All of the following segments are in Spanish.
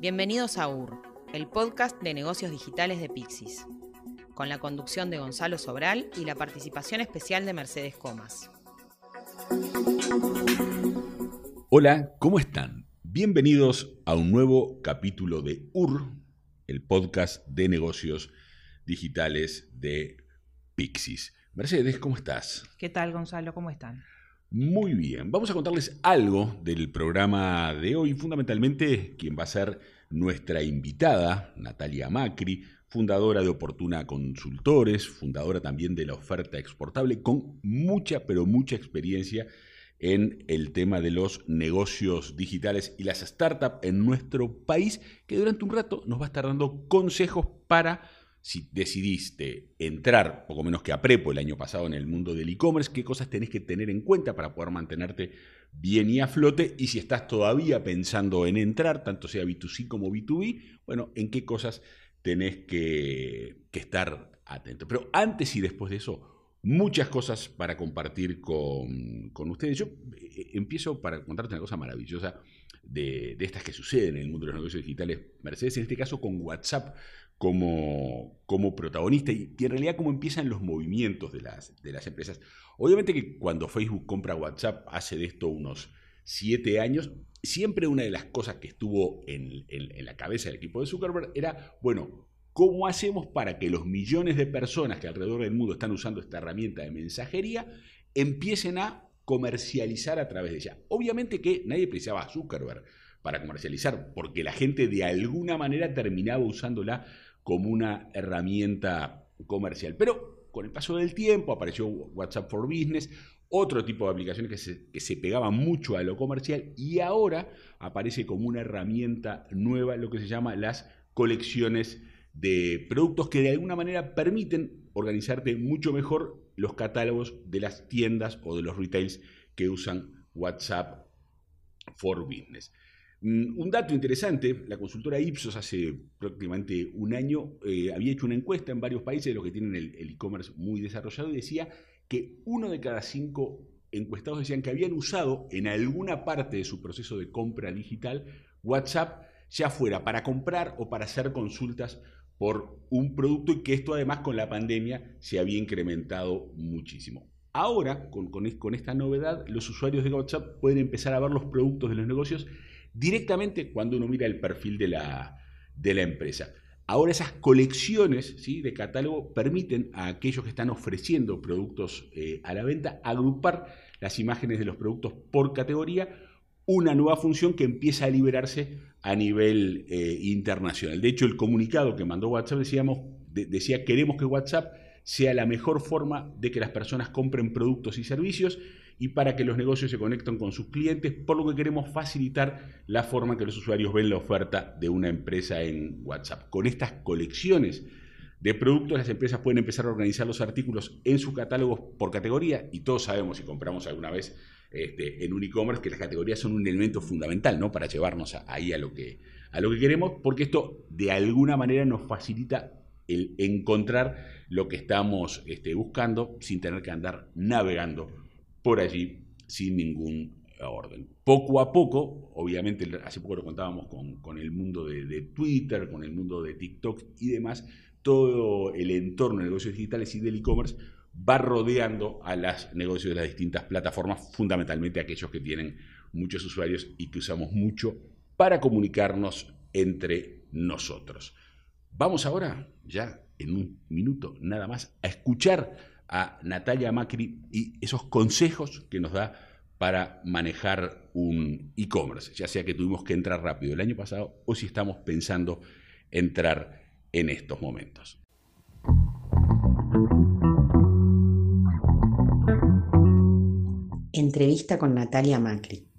Bienvenidos a UR, el podcast de negocios digitales de Pixis, con la conducción de Gonzalo Sobral y la participación especial de Mercedes Comas. Hola, ¿cómo están? Bienvenidos a un nuevo capítulo de UR, el podcast de negocios digitales de Pixis. Mercedes, ¿cómo estás? ¿Qué tal, Gonzalo? ¿Cómo están? Muy bien, vamos a contarles algo del programa de hoy, fundamentalmente quien va a ser nuestra invitada, Natalia Macri, fundadora de Oportuna Consultores, fundadora también de la oferta exportable, con mucha, pero mucha experiencia en el tema de los negocios digitales y las startups en nuestro país, que durante un rato nos va a estar dando consejos para si decidiste entrar, poco menos que a Prepo el año pasado en el mundo del e-commerce, qué cosas tenés que tener en cuenta para poder mantenerte bien y a flote, y si estás todavía pensando en entrar, tanto sea B2C como B2B, bueno, en qué cosas tenés que, estar atento. Pero antes y después de eso, muchas cosas para compartir con, ustedes. Yo eh, empiezo para contarte una cosa maravillosa de, de, estas que suceden en el mundo de los negocios digitales, Mercedes, en este caso con WhatsApp como, como protagonista y, en realidad cómo empiezan los movimientos de las, de las empresas. Obviamente que cuando Facebook compra WhatsApp hace de esto unos siete años, siempre una de las cosas que estuvo en, en, la cabeza del equipo de Zuckerberg era, bueno, ¿cómo hacemos para que los millones de personas que alrededor del mundo están usando esta herramienta de mensajería empiecen a comercializar a través de ella? Obviamente que nadie precisaba a Zuckerberg para comercializar, porque la gente de alguna manera terminaba usándola como una herramienta comercial. Pero con el paso del tiempo apareció WhatsApp for Business, otro tipo de aplicaciones que se, que se pegaban mucho a lo comercial y ahora aparece como una herramienta nueva lo que se llama las colecciones de productos que de alguna manera permiten organizarte mucho mejor los catálogos de las tiendas o de los retails que usan WhatsApp for Business. Mm, un dato interesante, la consultora Ipsos hace prácticamente un año eh, había hecho una encuesta en varios países de los que tienen el e-commerce muy desarrollado y decía que uno de cada cinco encuestados decían que habían usado en alguna parte de su proceso de compra digital WhatsApp, ya fuera para comprar o para hacer consultas por un producto y que esto además con la pandemia se había incrementado muchísimo. Ahora, con, con esta novedad, los usuarios de WhatsApp pueden empezar a ver los productos de los negocios directamente cuando uno mira el perfil de la, de la empresa. Ahora esas colecciones ¿sí? de catálogo permiten a aquellos que están ofreciendo productos eh, a la venta agrupar las imágenes de los productos por categoría, una nueva función que empieza a liberarse a nivel eh, internacional. De hecho, el comunicado que mandó WhatsApp decíamos, decía queremos que WhatsApp sea la mejor forma de que las personas compren productos y servicios y para que los negocios se conecten con sus clientes, por lo que queremos facilitar la forma que los usuarios ven la oferta de una empresa en WhatsApp. Con estas colecciones de productos, las empresas pueden empezar a organizar los artículos en sus catálogos por categoría y todos sabemos si compramos alguna vez este, en un e-commerce que las categorías son un elemento fundamental ¿no? para llevarnos ahí a lo, que, a lo que queremos, porque esto de alguna manera nos facilita el encontrar lo que estamos este, buscando sin tener que andar navegando por allí sin ningún orden. Poco a poco, obviamente, hace poco lo contábamos con, el mundo de, Twitter, con el mundo de TikTok y demás, todo el entorno de negocios digitales y del e-commerce va rodeando a los negocios de las distintas plataformas, fundamentalmente aquellos que tienen muchos usuarios y que usamos mucho para comunicarnos entre nosotros. Vamos ahora, ya en un minuto nada más, a escuchar a Natalia Macri y esos consejos que nos da para manejar un e-commerce, ya sea que tuvimos que entrar rápido el año pasado o si estamos pensando entrar en estos momentos. Entrevista con Natalia Macri.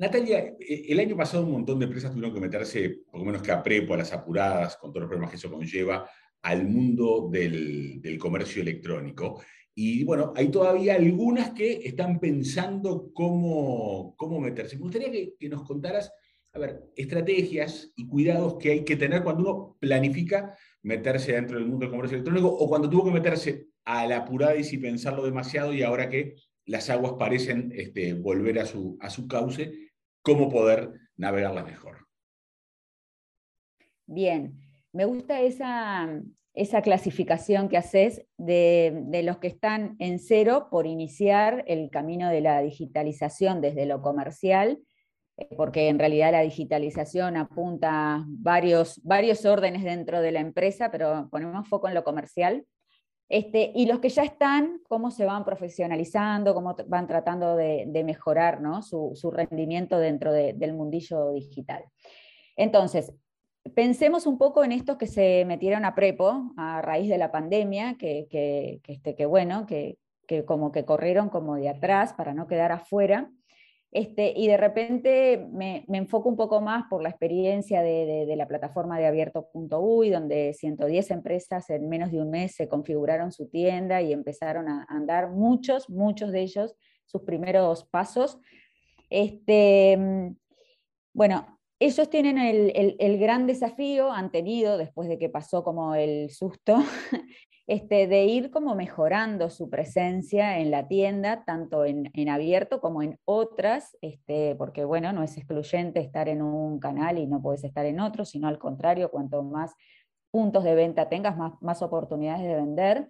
Natalia, eh, el año pasado un montón de empresas tuvieron que meterse, por lo menos que a prepo, a las apuradas, con todos los problemas que eso conlleva, al mundo del, comercio electrónico. Y bueno, hay todavía algunas que están pensando cómo, cómo meterse. Me gustaría que, nos contaras, a ver, estrategias y cuidados que hay que tener cuando uno planifica meterse dentro del mundo del comercio electrónico o cuando tuvo que meterse a la apurada y sin pensarlo demasiado y ahora que las aguas parecen este, volver a su, a su cauce, cómo poder navegarlas mejor. Bien, me gusta esa, esa clasificación que haces de, de, los que están en cero por iniciar el camino de la digitalización desde lo comercial, eh, porque en realidad la digitalización apunta varios, varios órdenes dentro de la empresa, pero ponemos foco en lo comercial. Este, y los que ya están, cómo se van profesionalizando, cómo van tratando de, mejorar ¿no? su, rendimiento dentro de, del mundillo digital. Entonces, pensemos un poco en estos que se metieron a prepo a raíz de la pandemia, que, que, este, bueno, que, como que corrieron como de atrás para no quedar afuera. Este, y de repente me, me, enfoco un poco más por la experiencia de, de, la plataforma de abierto.uy, donde 110 empresas en menos de un mes se configuraron su tienda y empezaron a andar muchos, muchos de ellos sus primeros pasos. Este, bueno, ellos tienen el, el, gran desafío, han tenido, después de que pasó como el susto, este, de ir como mejorando su presencia en la tienda, tanto en, en abierto como en otras, este, porque bueno, no es excluyente estar en un canal y no puedes estar en otro, sino al contrario, cuanto más puntos de venta tengas, más, más oportunidades de vender.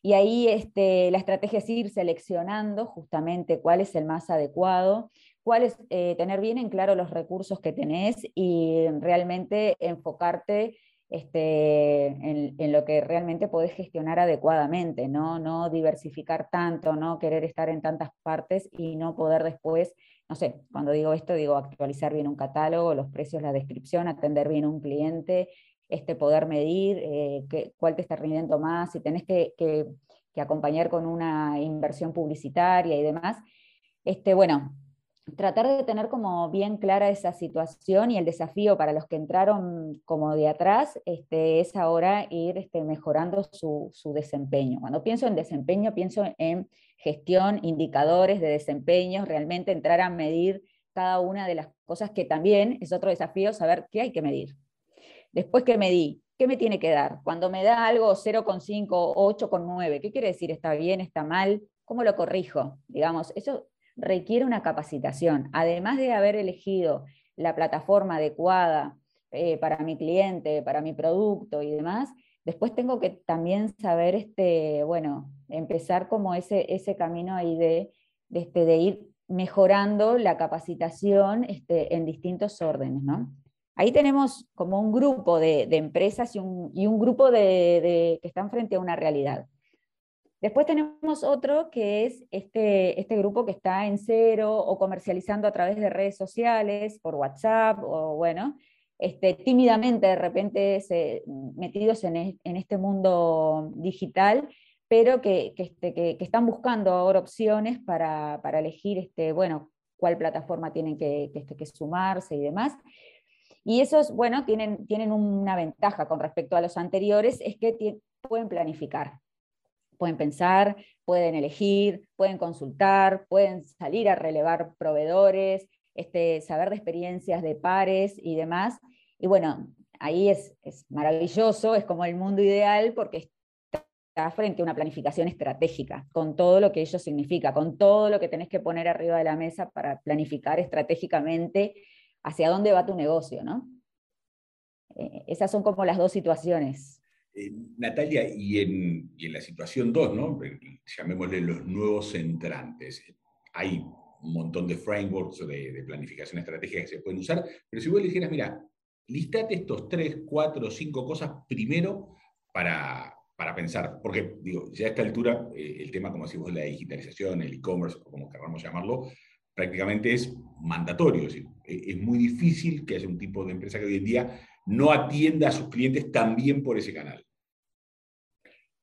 Y ahí este, la estrategia es ir seleccionando justamente cuál es el más adecuado cuál es eh, tener bien en claro los recursos que tenés y realmente enfocarte este, en, lo que realmente podés gestionar adecuadamente, ¿no? no diversificar tanto, no querer estar en tantas partes y no poder después, no sé, cuando digo esto, digo actualizar bien un catálogo, los precios, la descripción, atender bien un cliente, este, poder medir eh, qué, cuál te está rindiendo más, si tenés que, que, que acompañar con una inversión publicitaria y demás. Este, bueno, tratar de tener como bien clara esa situación y el desafío para los que entraron como de atrás este, es ahora ir este, mejorando su, desempeño. Cuando pienso en desempeño, pienso en gestión, indicadores de desempeño, realmente entrar a medir cada una de las cosas que también es otro desafío, saber qué hay que medir. Después que medí, ¿qué me tiene que dar? Cuando me da algo 0,5 o 8,9, ¿qué quiere decir? ¿Está bien? ¿Está mal? ¿Cómo lo corrijo? Digamos, eso requiere una capacitación. Además de haber elegido la plataforma adecuada eh, para mi cliente, para mi producto y demás, después tengo que también saber, este, bueno, empezar como ese, ese camino ahí de, de, este, de ir mejorando la capacitación este, en distintos órdenes, ¿no? Ahí tenemos como un grupo de, de empresas y un, y un grupo de, que están frente a una realidad. Después tenemos otro que es este, este grupo que está en cero o comercializando a través de redes sociales, por WhatsApp o bueno, este, tímidamente de repente se, metidos en, en, este mundo digital, pero que, que, este, que, están buscando ahora opciones para, para elegir este, bueno, cuál plataforma tienen que, este, que, sumarse y demás. Y esos, bueno, tienen, tienen una ventaja con respecto a los anteriores, es que pueden planificar pueden pensar, pueden elegir, pueden consultar, pueden salir a relevar proveedores, este, saber de experiencias de pares y demás. Y bueno, ahí es, es maravilloso, es como el mundo ideal porque está frente a una planificación estratégica, con todo lo que ello significa, con todo lo que tenés que poner arriba de la mesa para planificar estratégicamente hacia dónde va tu negocio, ¿no? Eh, esas son como las dos situaciones. Natalia, y en, la situación 2, ¿no? llamémosle los nuevos entrantes, hay un montón de frameworks de, de, planificación estratégica que se pueden usar, pero si vos le dijeras, mira, listate estos 3, 4, 5 cosas primero para, pensar, porque digo, ya a esta altura eh, el tema, como decimos, de la digitalización, el e-commerce, o como queramos llamarlo, prácticamente es mandatorio, es, decir, es muy difícil que haya un tipo de empresa que hoy en día no atienda a sus clientes también por ese canal.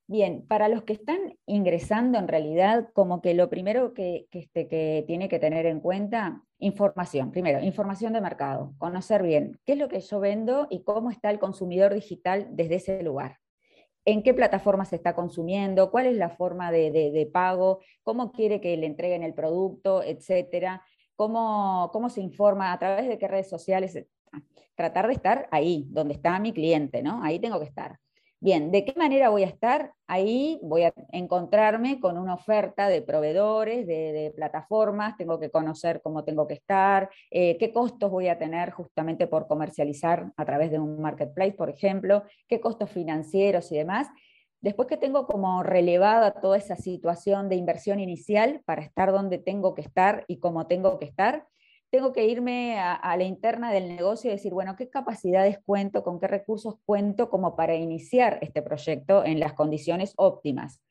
Bien, para los que están ingresando en realidad, como que lo primero este, que, tiene que tener en cuenta, información. Primero, información de mercado, conocer bien qué es lo que yo vendo y cómo está el consumidor digital desde ese lugar. En qué plataforma se está consumiendo, cuál es la forma de pago, cómo quiere que le entreguen el producto, etcétera. Cómo, cómo se informa, a través de qué redes sociales. Tratar de estar ahí, donde está mi cliente, ¿no? Ahí tengo que estar Bien, ¿de qué manera voy a estar? Ahí voy a encontrarme con una oferta de proveedores, de, plataformas, tengo que conocer cómo tengo que estar, eh, qué costos voy a tener justamente por comercializar a través de un marketplace, por ejemplo, qué costos financieros y demás. Después que tengo como relevada toda esa situación de inversión inicial para estar donde tengo que estar y cómo tengo que estar, tengo que irme a, la interna del negocio y decir, bueno, ¿qué capacidades cuento, con qué recursos cuento como para iniciar este proyecto en las condiciones óptimas?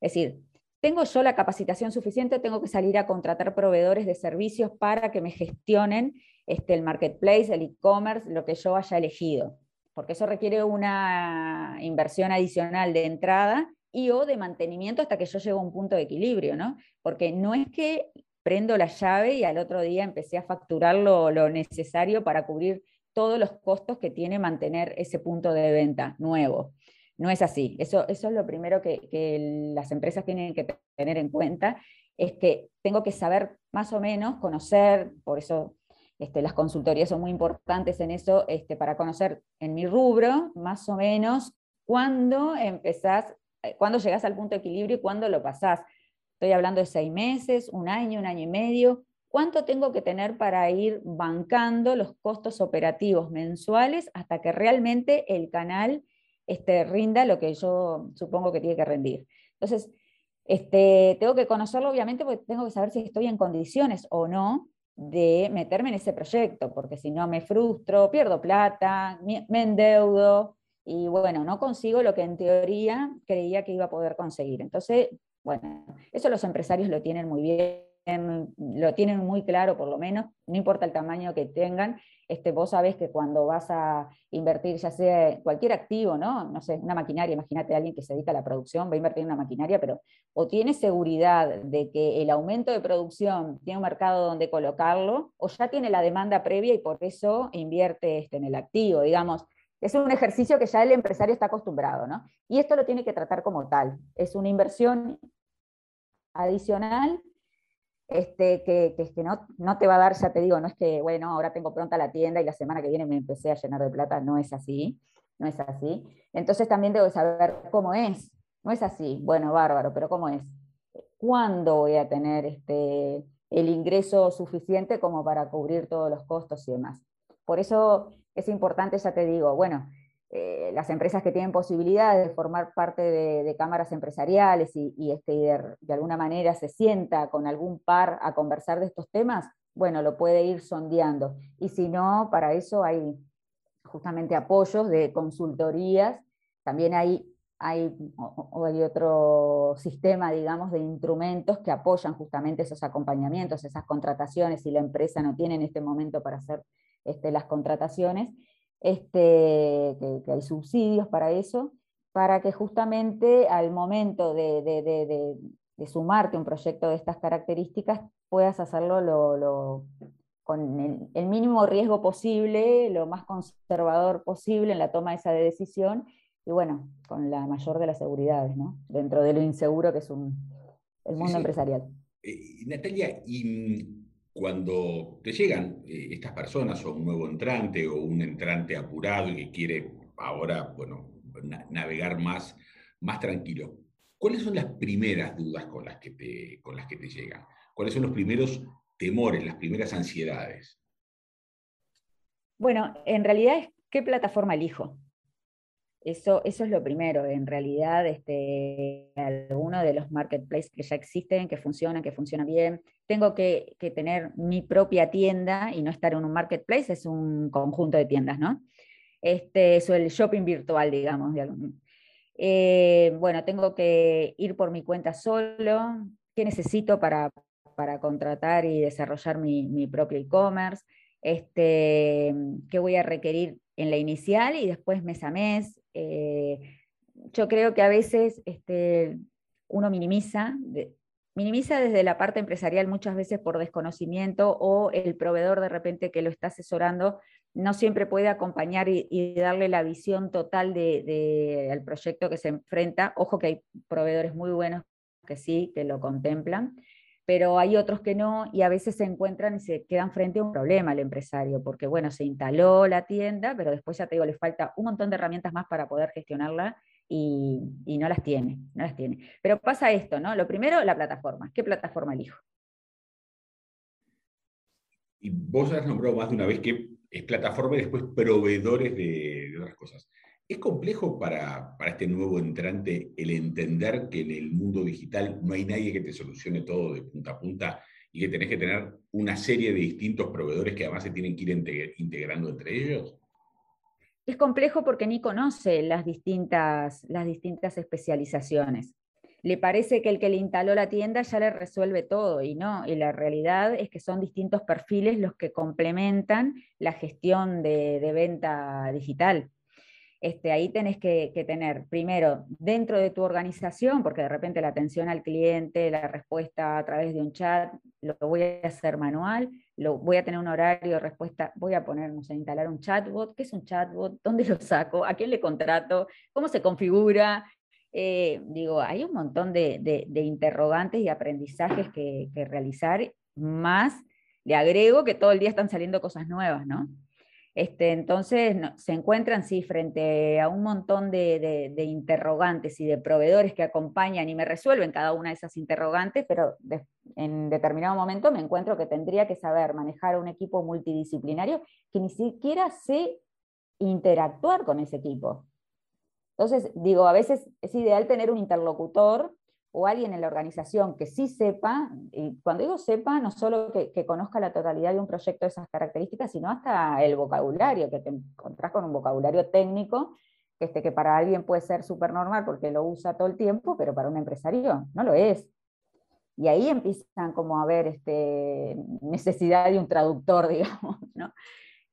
Es decir, ¿tengo yo la capacitación suficiente? ¿Tengo que salir a contratar proveedores de servicios para que me gestionen este, el marketplace, el e-commerce, lo que yo haya elegido? Porque eso requiere una inversión adicional de entrada y o de mantenimiento hasta que yo llego a un punto de equilibrio, ¿no? Porque no es que prendo la llave y al otro día empecé a facturar lo, necesario para cubrir todos los costos que tiene mantener ese punto de venta nuevo. No es así. Eso, eso es lo primero que, las empresas tienen que tener en cuenta, es que tengo que saber más o menos, conocer, por eso este, las consultorías son muy importantes en eso, este, para conocer en mi rubro, más o menos, cuándo empezás, eh, cuándo llegás al punto de equilibrio y cuándo lo pasás. Estoy hablando de seis meses, un año, un año y medio. ¿Cuánto tengo que tener para ir bancando los costos operativos mensuales hasta que realmente el canal este, rinda lo que yo supongo que tiene que rendir? Entonces, este, tengo que conocerlo obviamente porque tengo que saber si estoy en condiciones o no de meterme en ese proyecto, porque si no me frustro, pierdo plata, me endeudo y bueno, no consigo lo que en teoría creía que iba a poder conseguir. Entonces, bueno, eso los empresarios lo tienen muy bien, lo tienen muy claro por lo menos, no importa el tamaño que tengan, este, vos sabés que cuando vas a invertir, ya sea cualquier activo, ¿no? No sé, una maquinaria, imagínate a alguien que se dedica a la producción, va a invertir en una maquinaria, pero o tiene seguridad de que el aumento de producción tiene un mercado donde colocarlo, o ya tiene la demanda previa y por eso invierte este, en el activo, digamos. Es un ejercicio que ya el empresario está acostumbrado, ¿no? Y esto lo tiene que tratar como tal. Es una inversión adicional este, que, que, no, no, te va a dar, ya te digo, no es que, bueno, ahora tengo pronta la tienda y la semana que viene me empecé a llenar de plata, no es así, no es así. Entonces también debo saber cómo es, no es así, bueno, bárbaro, pero cómo es. ¿Cuándo voy a tener este, el ingreso suficiente como para cubrir todos los costos y demás? Por eso es importante, ya te digo, bueno, eh, las empresas que tienen posibilidades de formar parte de, cámaras empresariales y, este, de, alguna manera se sienta con algún par a conversar de estos temas, bueno, lo puede ir sondeando. Y si no, para eso hay justamente apoyos de consultorías, también hay, hay, hay otro sistema, digamos, de instrumentos que apoyan justamente esos acompañamientos, esas contrataciones, si la empresa no tiene en este momento para hacer este, las contrataciones, este, que, hay subsidios para eso, para que justamente al momento de, sumarte a un proyecto de estas características puedas hacerlo con el, mínimo riesgo posible, lo más conservador posible en la toma esa de decisión y bueno, con la mayor de las seguridades, ¿no? dentro de lo inseguro que es un, el mundo empresarial. Eh, Natalia, y cuando te llegan eh, estas personas o un nuevo entrante o un entrante apurado y que quiere ahora, bueno, navegar más, más tranquilo, ¿cuáles son las primeras dudas con las, que te, con las que te llegan? ¿Cuáles son los primeros temores, las primeras ansiedades? Bueno, en realidad es qué plataforma elijo. Eso, eso es lo primero, en realidad, este, algunos de los marketplaces que ya existen, que funcionan, que funcionan bien, tengo que, tener mi propia tienda y no estar en un marketplace, es un conjunto de tiendas, ¿no? Este, es el shopping virtual, digamos. Eh, bueno, tengo que ir por mi cuenta solo, ¿qué necesito para, para contratar y desarrollar mi, mi propio e-commerce? Este, ¿Qué voy a requerir en la inicial y después mes a mes? Eh, yo creo que a veces este, uno minimiza, minimiza desde la parte empresarial muchas veces por desconocimiento o el proveedor de repente que lo está asesorando no siempre puede acompañar y, darle la visión total del de, proyecto que se enfrenta. Ojo que hay proveedores muy buenos que sí, que lo contemplan, pero hay otros que no y a veces se encuentran y se quedan frente a un problema el empresario, porque bueno, se instaló la tienda, pero después ya te digo, le falta un montón de herramientas más para poder gestionarla y, no las tiene, no las tiene. Pero pasa esto, ¿no? Lo primero, la plataforma. ¿Qué plataforma elijo? Y vos has nombrado más de una vez que es plataforma y después proveedores de, otras cosas. ¿Es complejo para, para, este nuevo entrante el entender que en el mundo digital no hay nadie que te solucione todo de punta a punta y que tenés que tener una serie de distintos proveedores que además se tienen que ir integrando entre ellos? Es complejo porque ni conoce las distintas, las distintas especializaciones. Le parece que el que le instaló la tienda ya le resuelve todo y no, y la realidad es que son distintos perfiles los que complementan la gestión de, de venta digital. Este, ahí tenés que, tener, primero, dentro de tu organización, porque de repente la atención al cliente, la respuesta a través de un chat, lo voy a hacer manual, lo, voy a tener un horario de respuesta, voy a ponernos a instalar un chatbot, ¿qué es un chatbot? ¿Dónde lo saco? ¿A quién le contrato? ¿Cómo se configura? Eh, digo, hay un montón de, interrogantes y aprendizajes que, que realizar, más le agrego que todo el día están saliendo cosas nuevas, ¿no? Este, entonces se encuentran sí frente a un montón de, interrogantes y de proveedores que acompañan y me resuelven cada una de esas interrogantes, pero en determinado momento me encuentro que tendría que saber manejar un equipo multidisciplinario que ni siquiera sé interactuar con ese equipo. Entonces, digo, a veces es ideal tener un interlocutor o alguien en la organización que sí sepa, y cuando digo sepa, no solo que, conozca la totalidad de un proyecto de esas características, sino hasta el vocabulario, que te encontrás con un vocabulario técnico, que, este, que para alguien puede ser súper normal porque lo usa todo el tiempo, pero para un empresario no lo es. Y ahí empiezan como a haber este, necesidad de un traductor, digamos, ¿no?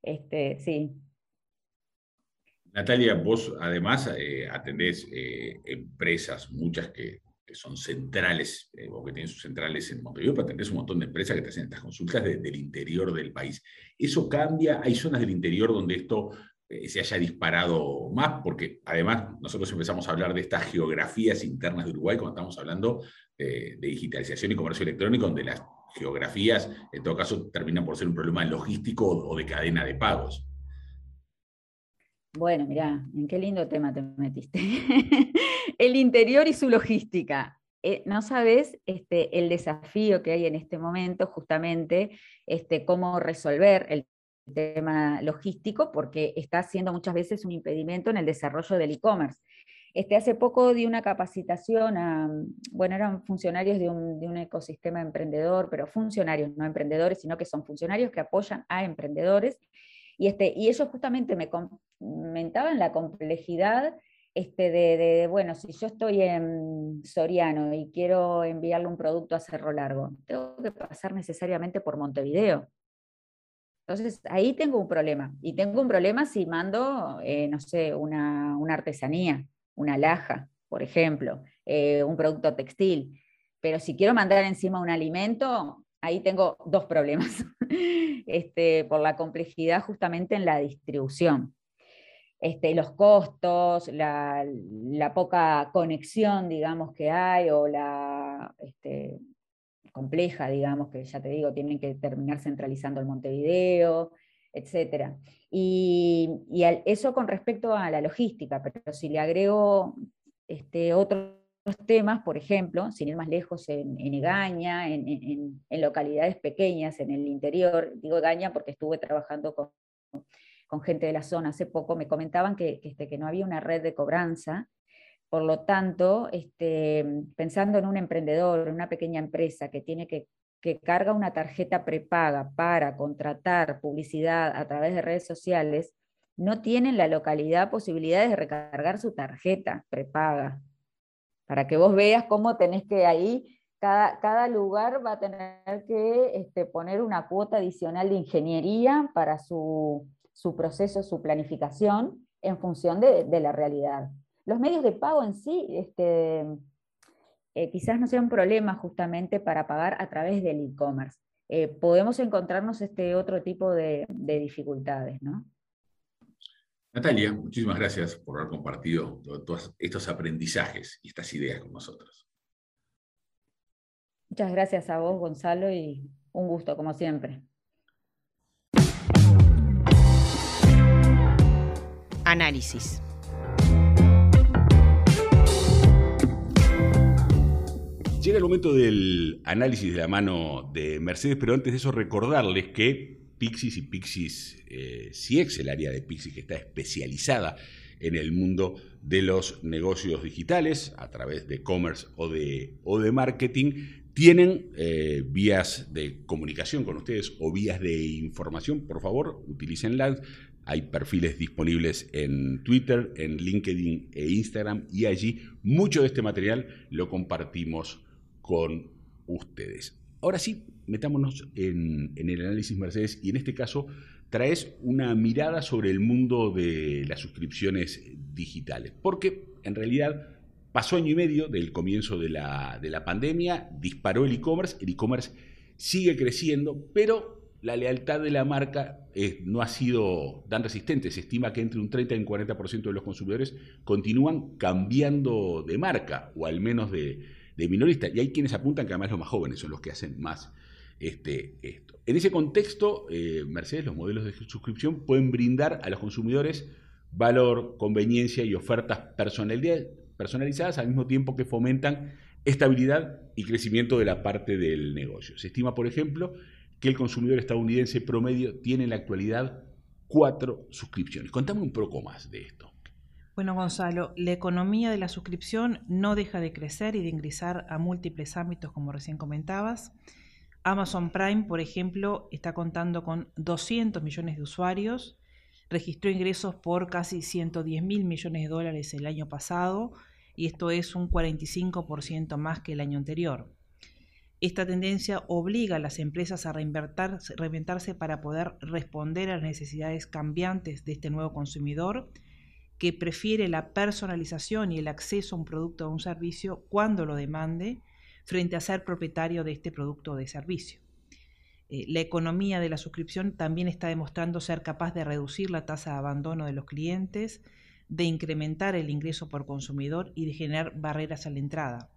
Este, sí. Natalia, vos además eh, atendés eh, empresas, muchas que que son centrales, eh, o que tienen sus centrales en Montevideo, pero tenés un montón de empresas que te hacen estas consultas desde el interior del país. ¿Eso cambia? ¿Hay zonas del interior donde esto eh, se haya disparado más? Porque además nosotros empezamos a hablar de estas geografías internas de Uruguay cuando estamos hablando de digitalización y comercio electrónico, donde las geografías, en todo caso, terminan por ser un problema logístico o de cadena de pagos. Bueno, mirá, en qué lindo tema te metiste. el interior y su logística. Eh, no sabes este, el desafío que hay en este momento, justamente, este, cómo resolver el tema logístico, porque está siendo muchas veces un impedimento en el desarrollo del e-commerce. Este, hace poco di una capacitación a, bueno, eran funcionarios de un, ecosistema emprendedor, pero funcionarios, no emprendedores, sino que son funcionarios que apoyan a emprendedores. Y, este, y ellos justamente me comentaban la complejidad este, de, bueno, si yo estoy en Soriano y quiero enviarle un producto a Cerro Largo, tengo que pasar necesariamente por Montevideo. Entonces, ahí tengo un problema. Y tengo un problema si mando, eh, no sé, una, artesanía, una laja, por ejemplo, eh, un producto textil. Pero si quiero mandar encima un alimento, ahí tengo dos problemas, este, por la complejidad justamente en la distribución. Este, los costos, la, poca conexión, digamos, que hay, o la este, compleja, digamos, que ya te digo, tienen que terminar centralizando el Montevideo, etc. Y, eso con respecto a la logística, pero si le agrego este, otros temas, por ejemplo, sin ir más lejos, en, Egaña, en, en, localidades pequeñas, en el interior, digo Egaña porque estuve trabajando con con gente de la zona hace poco, me comentaban que, este, que no había una red de cobranza. Por lo tanto, este, pensando en un emprendedor, en una pequeña empresa que tiene que, que carga una tarjeta prepaga para contratar publicidad a través de redes sociales, no tienen la localidad posibilidades de recargar su tarjeta prepaga. Para que vos veas cómo tenés que ahí, cada, cada lugar va a tener que este, poner una cuota adicional de ingeniería para su, su proceso, su planificación en función de, la realidad. Los medios de pago en sí este, eh, quizás no sea un problema justamente para pagar a través del e-commerce. Eh, podemos encontrarnos este otro tipo de, dificultades, ¿no? Natalia, muchísimas gracias por haber compartido todos estos aprendizajes y estas ideas con nosotros. Muchas gracias a vos, Gonzalo, y un gusto, como siempre. análisis. Llega el momento del análisis de la mano de Mercedes, pero antes de eso recordarles que Pixis y Pixis eh, CX, el área de Pixis que está especializada en el mundo de los negocios digitales a través de e-commerce o de, marketing, tienen eh, vías de comunicación con ustedes o vías de información, por favor, utilícenlas. Hay perfiles disponibles en Twitter, en LinkedIn e Instagram y allí mucho de este material lo compartimos con ustedes. Ahora sí, metámonos en, el análisis Mercedes y en este caso traes una mirada sobre el mundo de las suscripciones digitales, porque en realidad pasó año y medio del comienzo de la, pandemia, disparó el e-commerce, el e-commerce sigue creciendo, pero la lealtad de la marca eh, no ha sido tan resistente. Se estima que entre un 30 y un 40% de los consumidores continúan cambiando de marca, o al menos de, minorista. Y hay quienes apuntan que además los más jóvenes son los que hacen más este, esto. En ese contexto, eh, Mercedes, los modelos de suscripción pueden brindar a los consumidores valor, conveniencia y ofertas personalizadas al mismo tiempo que fomentan estabilidad y crecimiento de la parte del negocio. Se estima, por ejemplo, que el consumidor estadounidense promedio tiene en la actualidad cuatro suscripciones. Contame un poco más de esto. Bueno, Gonzalo, la economía de la suscripción no deja de crecer y de ingresar a múltiples ámbitos, como recién comentabas. Amazon Prime, por ejemplo, está contando con 200 millones de usuarios, registró ingresos por casi 110 mil millones de dólares el año pasado y esto es un 45% más que el año anterior. Esta tendencia obliga a las empresas a reinventarse para poder responder a las necesidades cambiantes de este nuevo consumidor que prefiere la personalización y el acceso a un producto o un servicio cuando lo demande, frente a ser propietario de este producto o de servicio. Eh, la economía de la suscripción también está demostrando ser capaz de reducir la tasa de abandono de los clientes, de incrementar el ingreso por consumidor y de generar barreras a la entrada.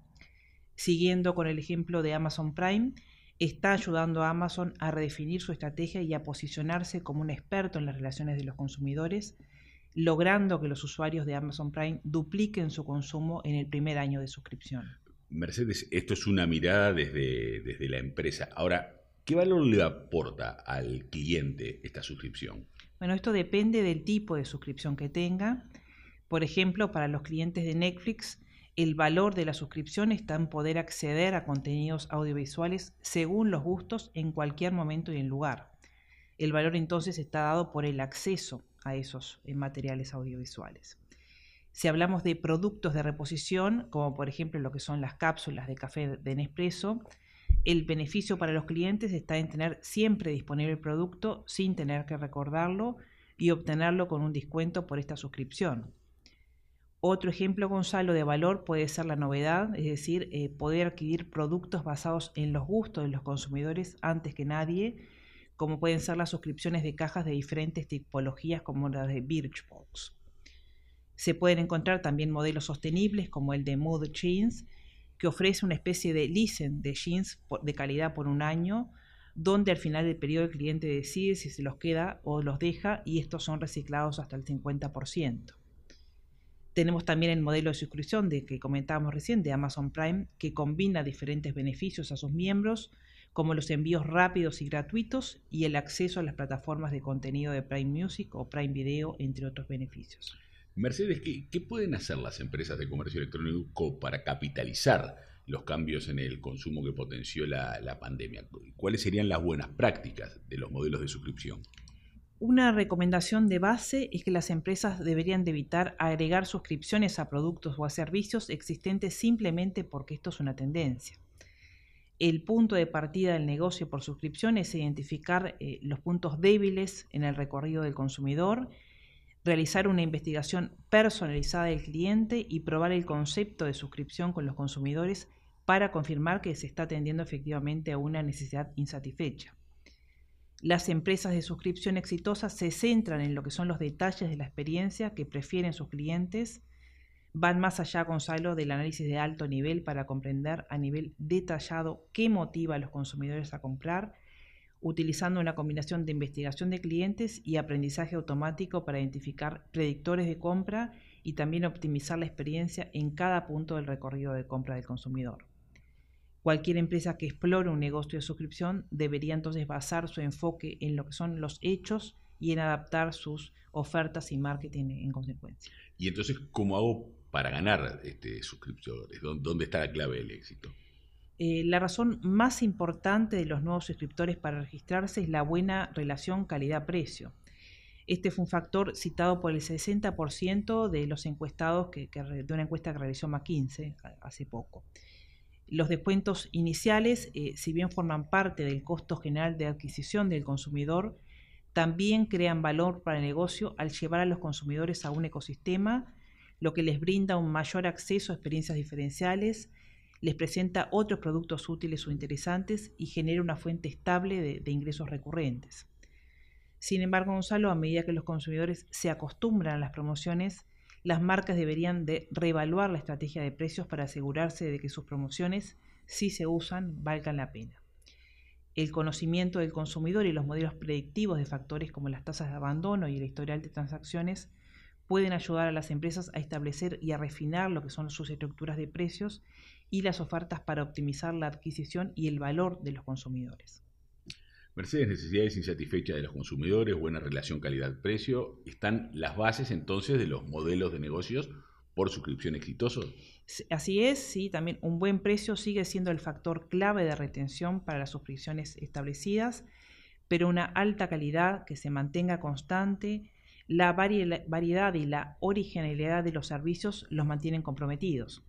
Siguiendo con el ejemplo de Amazon Prime, está ayudando a Amazon a redefinir su estrategia y a posicionarse como un experto en las relaciones de los consumidores, logrando que los usuarios de Amazon Prime dupliquen su consumo en el primer año de suscripción. Mercedes, esto es una mirada desde, desde la empresa. Ahora, ¿qué valor le aporta al cliente esta suscripción? Bueno, esto depende del tipo de suscripción que tenga. Por ejemplo, para los clientes de Netflix, el valor de la suscripción está en poder acceder a contenidos audiovisuales según los gustos en cualquier momento y en lugar. El valor entonces está dado por el acceso a esos eh, materiales audiovisuales. Si hablamos de productos de reposición, como por ejemplo lo que son las cápsulas de café de Nespresso, el beneficio para los clientes está en tener siempre disponible el producto sin tener que recordarlo y obtenerlo con un descuento por esta suscripción. Otro ejemplo, Gonzalo, de valor puede ser la novedad, es decir, eh, poder adquirir productos basados en los gustos de los consumidores antes que nadie como pueden ser las suscripciones de cajas de diferentes tipologías como las de Birchbox. Se pueden encontrar también modelos sostenibles como el de Mood Jeans, que ofrece una especie de leasing de jeans de calidad por un año, donde al final del periodo el cliente decide si se los queda o los deja y estos son reciclados hasta el 50%. Tenemos también el modelo de suscripción de que comentábamos recién de Amazon Prime, que combina diferentes beneficios a sus miembros, como los envíos rápidos y gratuitos y el acceso a las plataformas de contenido de Prime Music o Prime Video, entre otros beneficios. Mercedes, ¿qué, pueden hacer las empresas de comercio electrónico para capitalizar los cambios en el consumo que potenció la, pandemia? ¿Cuáles serían las buenas prácticas de los modelos de suscripción? Una recomendación de base es que las empresas deberían de evitar agregar suscripciones a productos o a servicios existentes simplemente porque esto es una tendencia el punto de partida del negocio por suscripción es identificar eh, los puntos débiles en el recorrido del consumidor, realizar una investigación personalizada del cliente y probar el concepto de suscripción con los consumidores para confirmar que se está atendiendo efectivamente a una necesidad insatisfecha. Las empresas de suscripción exitosas se centran en lo que son los detalles de la experiencia que prefieren sus clientes van más allá, Gonzalo, del análisis de alto nivel para comprender a nivel detallado qué motiva a los consumidores a comprar, utilizando una combinación de investigación de clientes y aprendizaje automático para identificar predictores de compra y también optimizar la experiencia en cada punto del recorrido de compra del consumidor. Cualquier empresa que explore un negocio de suscripción debería entonces basar su enfoque en lo que son los hechos y en adaptar sus ofertas y marketing en consecuencia. Y entonces, ¿cómo hago para ganar este, suscriptores? ¿Dónde está la clave del éxito? Eh, la razón más importante de los nuevos suscriptores para registrarse es la buena relación calidad-precio. Este fue un factor citado por el 60% de los encuestados que, de una encuesta que realizó McKinsey hace poco. Los descuentos iniciales, eh, si bien forman parte del costo general de adquisición del consumidor, también crean valor para el negocio al llevar a los consumidores a un ecosistema, lo que les brinda un mayor acceso a experiencias diferenciales, les presenta otros productos útiles o interesantes y genera una fuente estable de, ingresos recurrentes. Sin embargo, Gonzalo, a medida que los consumidores se acostumbran a las promociones, las marcas deberían de reevaluar la estrategia de precios para asegurarse de que sus promociones, si se usan, valgan la pena. El conocimiento del consumidor y los modelos predictivos de factores como las tasas de abandono y el historial de transacciones pueden ayudar a las empresas a establecer y a refinar lo que son sus estructuras de precios y las ofertas para optimizar la adquisición y el valor de los consumidores. Mercedes, necesidades insatisfechas de los consumidores, buena relación calidad-precio, ¿están las bases entonces de los modelos de negocios por suscripción exitosos? Así es, sí, también un buen precio sigue siendo el factor clave de retención para las suscripciones establecidas, pero una alta calidad que se mantenga constante, la variedad y la originalidad de los servicios los mantienen comprometidos.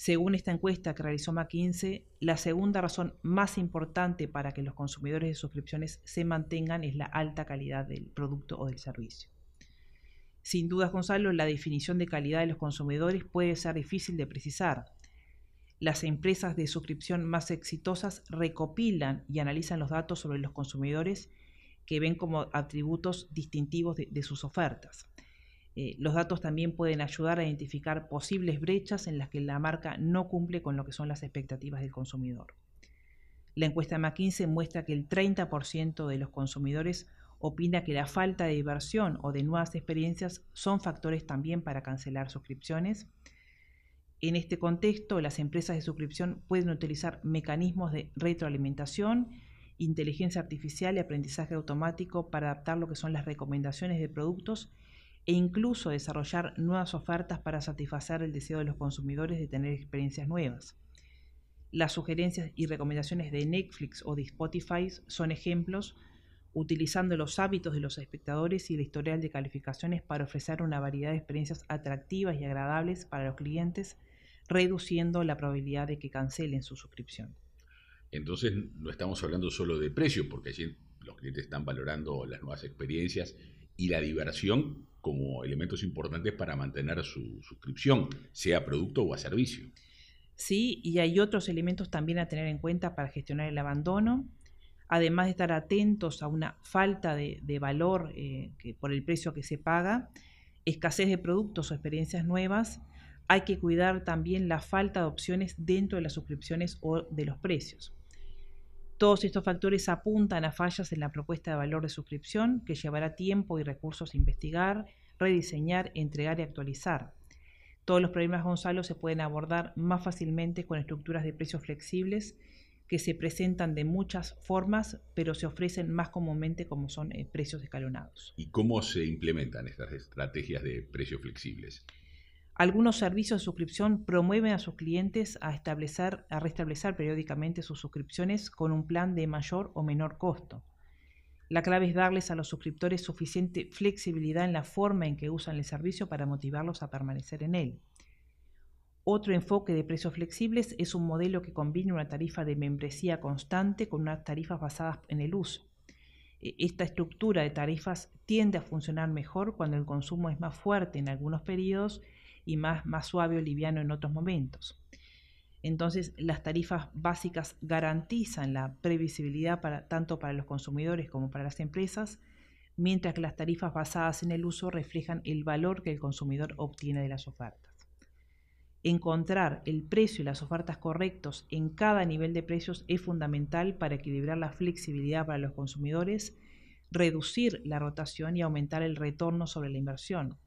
Según esta encuesta que realizó McKinsey, la segunda razón más importante para que los consumidores de suscripciones se mantengan es la alta calidad del producto o del servicio. Sin dudas, Gonzalo, la definición de calidad de los consumidores puede ser difícil de precisar. Las empresas de suscripción más exitosas recopilan y analizan los datos sobre los consumidores que ven como atributos distintivos de, sus ofertas. Eh, los datos también pueden ayudar a identificar posibles brechas en las que la marca no cumple con lo que son las expectativas del consumidor. La encuesta McKinsey muestra que el 30% de los consumidores opina que la falta de diversión o de nuevas experiencias son factores también para cancelar suscripciones. En este contexto, las empresas de suscripción pueden utilizar mecanismos de retroalimentación, inteligencia artificial y aprendizaje automático para adaptar lo que son las recomendaciones de productos e incluso desarrollar nuevas ofertas para satisfacer el deseo de los consumidores de tener experiencias nuevas. Las sugerencias y recomendaciones de Netflix o de Spotify son ejemplos utilizando los hábitos de los espectadores y el historial de calificaciones para ofrecer una variedad de experiencias atractivas y agradables para los clientes, reduciendo la probabilidad de que cancelen su suscripción. Entonces no estamos hablando solo de precio, porque allí los clientes están valorando las nuevas experiencias y la diversión como elementos importantes para mantener su suscripción, sea producto o a servicio. Sí, y hay otros elementos también a tener en cuenta para gestionar el abandono, además de estar atentos a una falta de, valor eh, por el precio que se paga, escasez de productos o experiencias nuevas, hay que cuidar también la falta de opciones dentro de las suscripciones o de los precios. Todos estos factores apuntan a fallas en la propuesta de valor de suscripción que llevará tiempo y recursos a investigar, rediseñar, entregar y actualizar. Todos los problemas, Gonzalo, se pueden abordar más fácilmente con estructuras de precios flexibles que se presentan de muchas formas, pero se ofrecen más comúnmente como son eh, precios escalonados. ¿Y cómo se implementan estas estrategias de precios flexibles? Algunos servicios de suscripción promueven a sus clientes a, establecer, a restablecer periódicamente sus suscripciones con un plan de mayor o menor costo. La clave es darles a los suscriptores suficiente flexibilidad en la forma en que usan el servicio para motivarlos a permanecer en él. Otro enfoque de precios flexibles es un modelo que combina una tarifa de membresía constante con unas tarifas basadas en el uso. E, esta estructura de tarifas tiende a funcionar mejor cuando el consumo es más fuerte en algunos periodos y más, más suave o liviano en otros momentos. Entonces, las tarifas básicas garantizan la previsibilidad para, tanto para los consumidores como para las empresas, mientras que las tarifas basadas en el uso reflejan el valor que el consumidor obtiene de las ofertas. Encontrar el precio y las ofertas correctos en cada nivel de precios es fundamental para equilibrar la flexibilidad para los consumidores, reducir la rotación y aumentar el retorno sobre la inversión.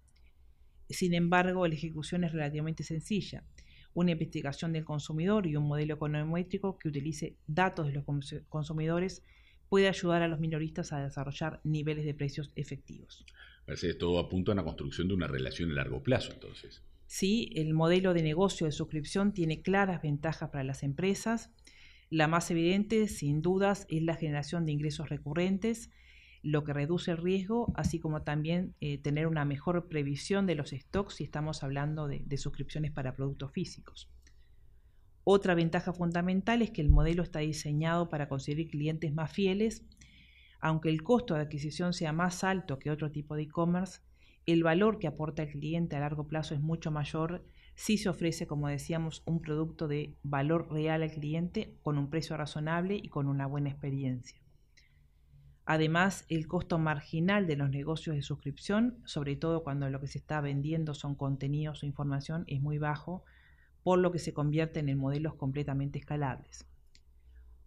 Sin embargo, la ejecución es relativamente sencilla. una investigación del consumidor y un modelo econométrico que utilice datos de los consumidores puede ayudar a los minoristas a desarrollar niveles de precios efectivos. Parece que todo apunta a la construcción de una relación a largo plazo, entonces. Sí, el modelo de negocio de suscripción tiene claras ventajas para las empresas. La más evidente, sin dudas, es la generación de ingresos recurrentes, lo que reduce el riesgo, así como también eh, tener una mejor previsión de los stocks si estamos hablando de suscripciones para productos físicos. Otra ventaja fundamental es que el modelo está diseñado para conseguir clientes más fieles. Aunque el costo de adquisición sea más alto que otro tipo de e-commerce, el valor que aporta el cliente a largo plazo es mucho mayor si se ofrece, como decíamos, un producto de valor real al cliente con un precio razonable y con una buena experiencia. Además, el costo marginal de los negocios de suscripción, sobre todo cuando lo que se está vendiendo son contenidos o información, es muy bajo, por lo que se convierten en modelos completamente escalables.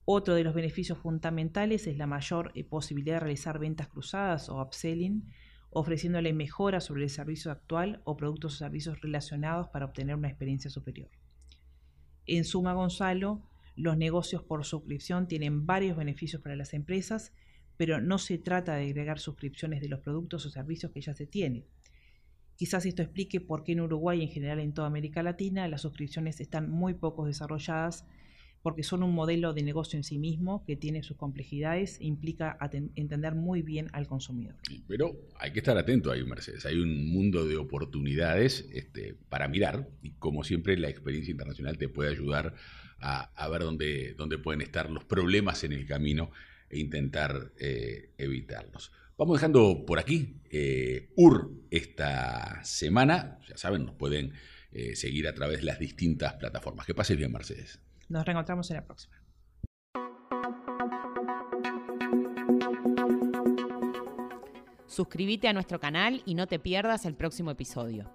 Otro de los beneficios fundamentales es la mayor eh, posibilidad de realizar ventas cruzadas o upselling, ofreciéndole mejoras sobre el servicio actual o productos o servicios relacionados para obtener una experiencia superior. En suma, Gonzalo, los negocios por suscripción tienen varios beneficios para las empresas, pero no se trata de agregar suscripciones de los productos o servicios que ya se tienen. Quizás esto explique por qué en Uruguay y en general en toda América Latina las suscripciones están muy poco desarrolladas porque son un modelo de negocio en sí mismo que tiene sus complejidades e implica entender muy bien al consumidor. Pero hay que estar atento ahí, Mercedes. Hay un mundo de oportunidades este, para mirar y como siempre la experiencia internacional te puede ayudar a, ver dónde, dónde, pueden estar los problemas en el camino e intentar eh, evitarlos. Vamos dejando por aquí eh, UR esta semana. Ya saben, nos pueden eh, seguir a través de las distintas plataformas. Que pases bien, Mercedes. Nos reencontramos en la próxima. Suscríbete a nuestro canal y no te pierdas el próximo episodio.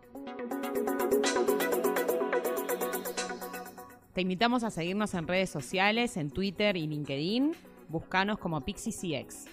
Te invitamos a seguirnos en redes sociales, en Twitter y LinkedIn. Búscanos como PixieCX.